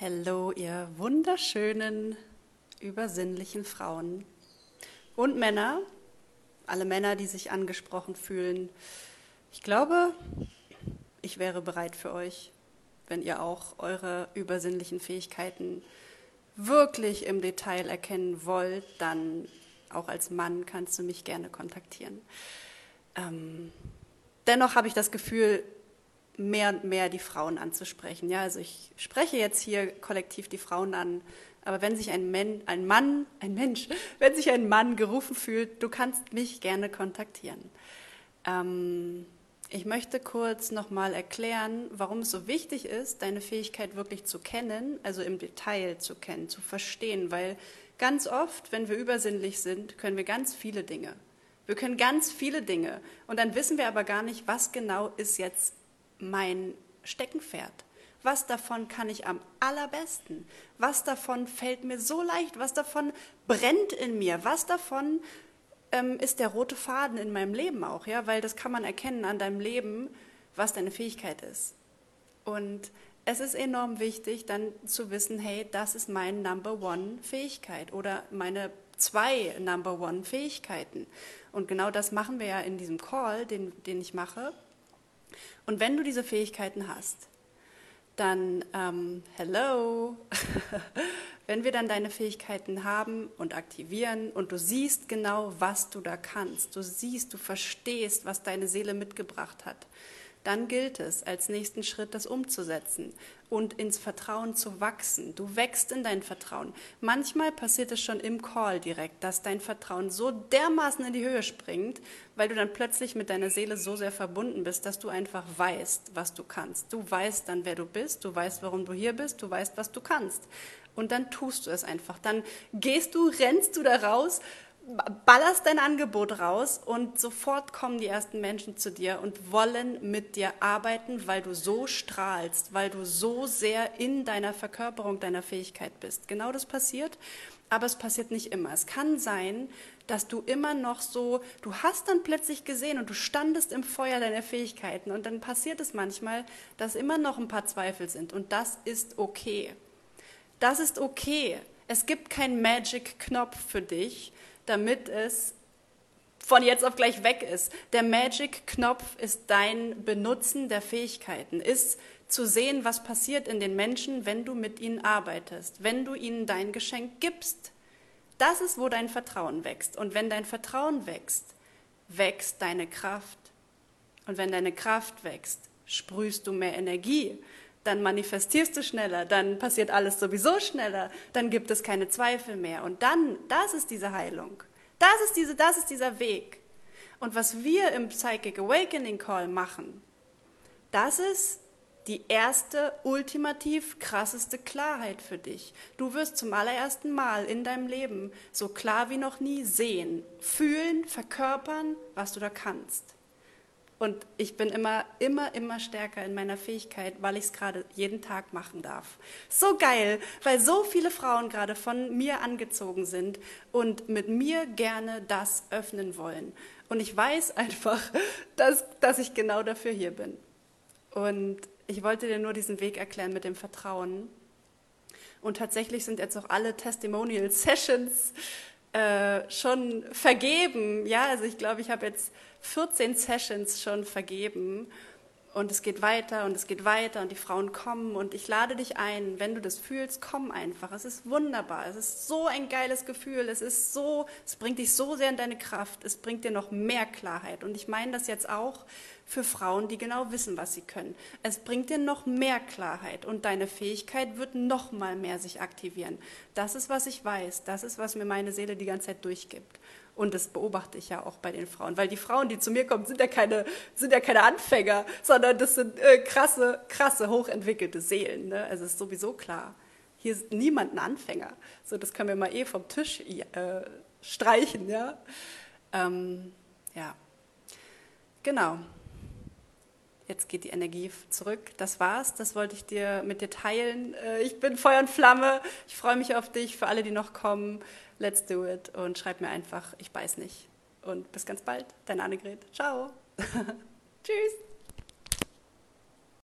Hallo, ihr wunderschönen, übersinnlichen Frauen und Männer, alle Männer, die sich angesprochen fühlen. Ich glaube, ich wäre bereit für euch, wenn ihr auch eure übersinnlichen Fähigkeiten wirklich im Detail erkennen wollt, dann auch als Mann kannst du mich gerne kontaktieren. Ähm, dennoch habe ich das Gefühl, mehr und mehr die Frauen anzusprechen. Ja, also ich spreche jetzt hier kollektiv die Frauen an, aber wenn sich ein, Men ein Mann, ein Mensch, wenn sich ein Mann gerufen fühlt, du kannst mich gerne kontaktieren. Ähm, ich möchte kurz nochmal erklären, warum es so wichtig ist, deine Fähigkeit wirklich zu kennen, also im Detail zu kennen, zu verstehen, weil ganz oft, wenn wir übersinnlich sind, können wir ganz viele Dinge. Wir können ganz viele Dinge und dann wissen wir aber gar nicht, was genau ist jetzt mein Steckenpferd? Was davon kann ich am allerbesten? Was davon fällt mir so leicht? Was davon brennt in mir? Was davon ähm, ist der rote Faden in meinem Leben auch? Ja, weil das kann man erkennen an deinem Leben, was deine Fähigkeit ist. Und es ist enorm wichtig, dann zu wissen, hey, das ist meine Number One Fähigkeit oder meine zwei Number One Fähigkeiten. Und genau das machen wir ja in diesem Call, den, den ich mache. Und wenn du diese Fähigkeiten hast, dann ähm, hello, wenn wir dann deine Fähigkeiten haben und aktivieren und du siehst genau, was du da kannst, du siehst, du verstehst, was deine Seele mitgebracht hat, dann gilt es, als nächsten Schritt das umzusetzen und ins Vertrauen zu wachsen. Du wächst in dein Vertrauen. Manchmal passiert es schon im Call direkt, dass dein Vertrauen so dermaßen in die Höhe springt, weil du dann plötzlich mit deiner Seele so sehr verbunden bist, dass du einfach weißt, was du kannst. Du weißt dann, wer du bist, du weißt, warum du hier bist, du weißt, was du kannst. Und dann tust du es einfach. Dann gehst du, rennst du da raus ballerst dein Angebot raus und sofort kommen die ersten Menschen zu dir und wollen mit dir arbeiten, weil du so strahlst, weil du so sehr in deiner Verkörperung deiner Fähigkeit bist. Genau das passiert, aber es passiert nicht immer. Es kann sein, dass du immer noch so, du hast dann plötzlich gesehen und du standest im Feuer deiner Fähigkeiten und dann passiert es manchmal, dass immer noch ein paar Zweifel sind und das ist okay. Das ist okay. Es gibt keinen Magic-Knopf für dich, damit es von jetzt auf gleich weg ist. Der Magic-Knopf ist dein Benutzen der Fähigkeiten, ist zu sehen, was passiert in den Menschen, wenn du mit ihnen arbeitest, wenn du ihnen dein Geschenk gibst. Das ist, wo dein Vertrauen wächst. Und wenn dein Vertrauen wächst, wächst deine Kraft. Und wenn deine Kraft wächst, sprühst du mehr Energie dann manifestierst du schneller, dann passiert alles sowieso schneller, dann gibt es keine Zweifel mehr. Und dann, das ist diese Heilung. Das ist, diese, das ist dieser Weg. Und was wir im Psychic Awakening Call machen, das ist die erste, ultimativ krasseste Klarheit für dich. Du wirst zum allerersten Mal in deinem Leben so klar wie noch nie sehen, fühlen, verkörpern, was du da kannst. Und ich bin immer, immer, immer stärker in meiner Fähigkeit, weil ich es gerade jeden Tag machen darf. So geil, weil so viele Frauen gerade von mir angezogen sind und mit mir gerne das öffnen wollen. Und ich weiß einfach, dass, dass ich genau dafür hier bin. Und ich wollte dir nur diesen Weg erklären mit dem Vertrauen. Und tatsächlich sind jetzt auch alle Testimonial Sessions äh, schon vergeben. Ja, also ich glaube, ich habe jetzt 14 Sessions schon vergeben und es geht weiter und es geht weiter und die Frauen kommen und ich lade dich ein, wenn du das fühlst, komm einfach. Es ist wunderbar. Es ist so ein geiles Gefühl. Es ist so, es bringt dich so sehr in deine Kraft. Es bringt dir noch mehr Klarheit. Und ich meine das jetzt auch für Frauen, die genau wissen, was sie können. Es bringt dir noch mehr Klarheit und deine Fähigkeit wird noch mal mehr sich aktivieren. Das ist, was ich weiß. Das ist, was mir meine Seele die ganze Zeit durchgibt. Und das beobachte ich ja auch bei den Frauen, weil die Frauen, die zu mir kommen, sind ja keine, sind ja keine Anfänger, sondern das sind äh, krasse, krasse, hochentwickelte Seelen. Ne? Also ist sowieso klar. Hier ist niemand ein Anfänger. So, das können wir mal eh vom Tisch äh, streichen, ja. Ähm, ja. Genau. Jetzt geht die Energie zurück. Das war's. Das wollte ich dir mit dir teilen. Äh, ich bin Feuer und Flamme. Ich freue mich auf dich, für alle, die noch kommen let's do it und schreib mir einfach, ich beiß nicht. Und bis ganz bald, deine Annegret. Ciao. Tschüss.